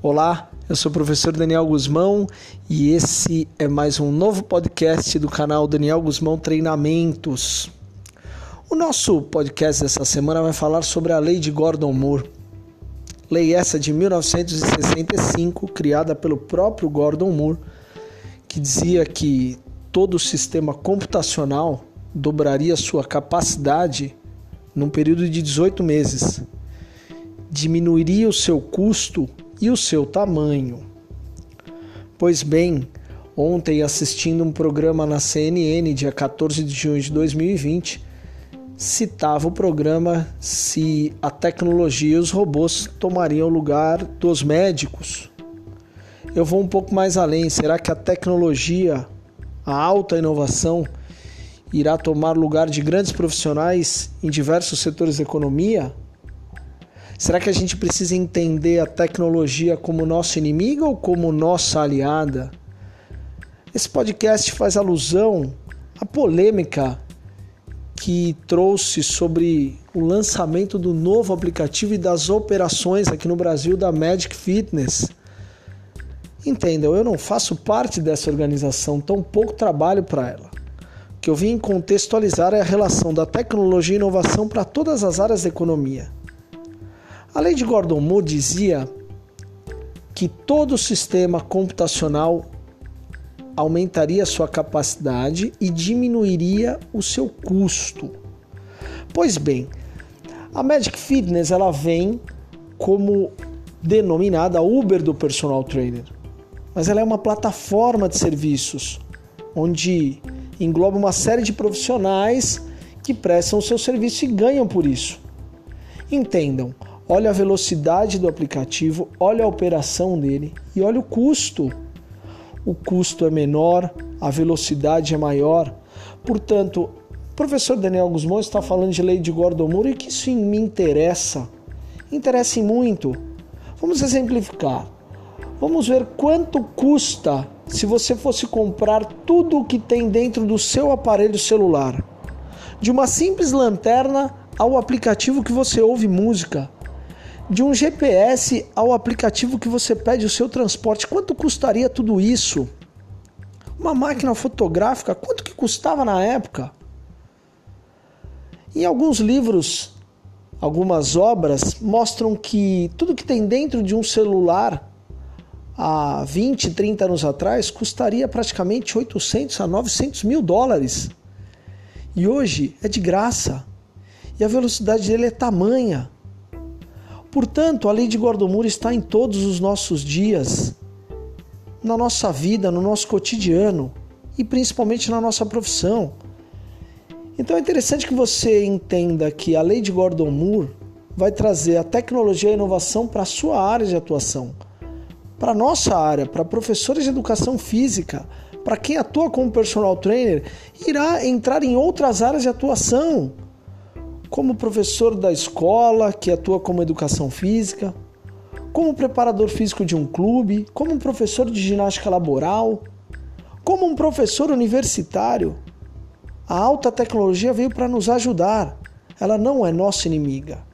Olá, eu sou o professor Daniel Guzmão e esse é mais um novo podcast do canal Daniel Guzmão Treinamentos. O nosso podcast dessa semana vai falar sobre a lei de Gordon Moore. Lei essa de 1965, criada pelo próprio Gordon Moore, que dizia que todo o sistema computacional dobraria sua capacidade num período de 18 meses diminuiria o seu custo e o seu tamanho. Pois bem, ontem assistindo um programa na CNN, dia 14 de junho de 2020, citava o programa se a tecnologia e os robôs tomariam o lugar dos médicos. Eu vou um pouco mais além. Será que a tecnologia, a alta inovação, irá tomar lugar de grandes profissionais em diversos setores da economia? Será que a gente precisa entender a tecnologia como nossa inimiga ou como nossa aliada? Esse podcast faz alusão à polêmica que trouxe sobre o lançamento do novo aplicativo e das operações aqui no Brasil da Magic Fitness. Entendam, eu não faço parte dessa organização, tão pouco trabalho para ela. O que eu vim contextualizar é a relação da tecnologia e inovação para todas as áreas da economia. A lei de Gordon Moore dizia que todo sistema computacional aumentaria sua capacidade e diminuiria o seu custo. Pois bem, a Magic Fitness ela vem como denominada Uber do personal trainer, mas ela é uma plataforma de serviços onde engloba uma série de profissionais que prestam o seu serviço e ganham por isso. Entendam, olha a velocidade do aplicativo, olha a operação dele e olha o custo. O custo é menor, a velocidade é maior. Portanto, o professor Daniel Guzmão está falando de lei de Gordon Moore e que isso me interessa. Interessa muito. Vamos exemplificar. Vamos ver quanto custa se você fosse comprar tudo o que tem dentro do seu aparelho celular. De uma simples lanterna ao aplicativo que você ouve música, de um GPS ao aplicativo que você pede o seu transporte. Quanto custaria tudo isso? Uma máquina fotográfica, quanto que custava na época? Em alguns livros, algumas obras mostram que tudo que tem dentro de um celular há 20, 30 anos atrás custaria praticamente 800 a 900 mil dólares. E hoje é de graça. E a velocidade dele é tamanha Portanto, a lei de Gordon Moore está em todos os nossos dias, na nossa vida, no nosso cotidiano e principalmente na nossa profissão. Então é interessante que você entenda que a lei de Gordon Moore vai trazer a tecnologia e a inovação para a sua área de atuação, para a nossa área, para professores de educação física, para quem atua como personal trainer, irá entrar em outras áreas de atuação como professor da escola que atua como educação física, como preparador físico de um clube, como um professor de ginástica laboral, como um professor universitário. A alta tecnologia veio para nos ajudar, ela não é nossa inimiga.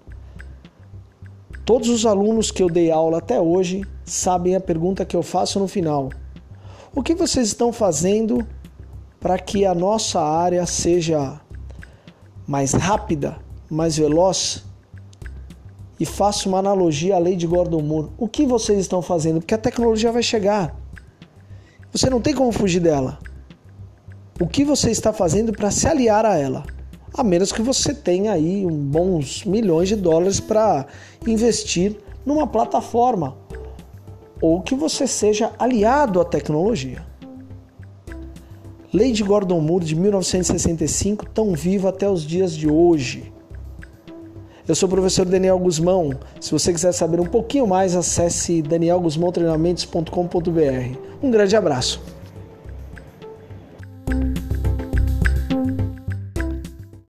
Todos os alunos que eu dei aula até hoje sabem a pergunta que eu faço no final: O que vocês estão fazendo para que a nossa área seja mais rápida, mais veloz? E faço uma analogia à lei de Gordon Moore. O que vocês estão fazendo? Porque a tecnologia vai chegar. Você não tem como fugir dela. O que você está fazendo para se aliar a ela? A menos que você tenha aí bons milhões de dólares para investir numa plataforma ou que você seja aliado à tecnologia. Lei de Gordon Moore de 1965, tão viva até os dias de hoje. Eu sou o professor Daniel Guzmão. Se você quiser saber um pouquinho mais, acesse danielguzmãotreinamentos.com.br. Um grande abraço.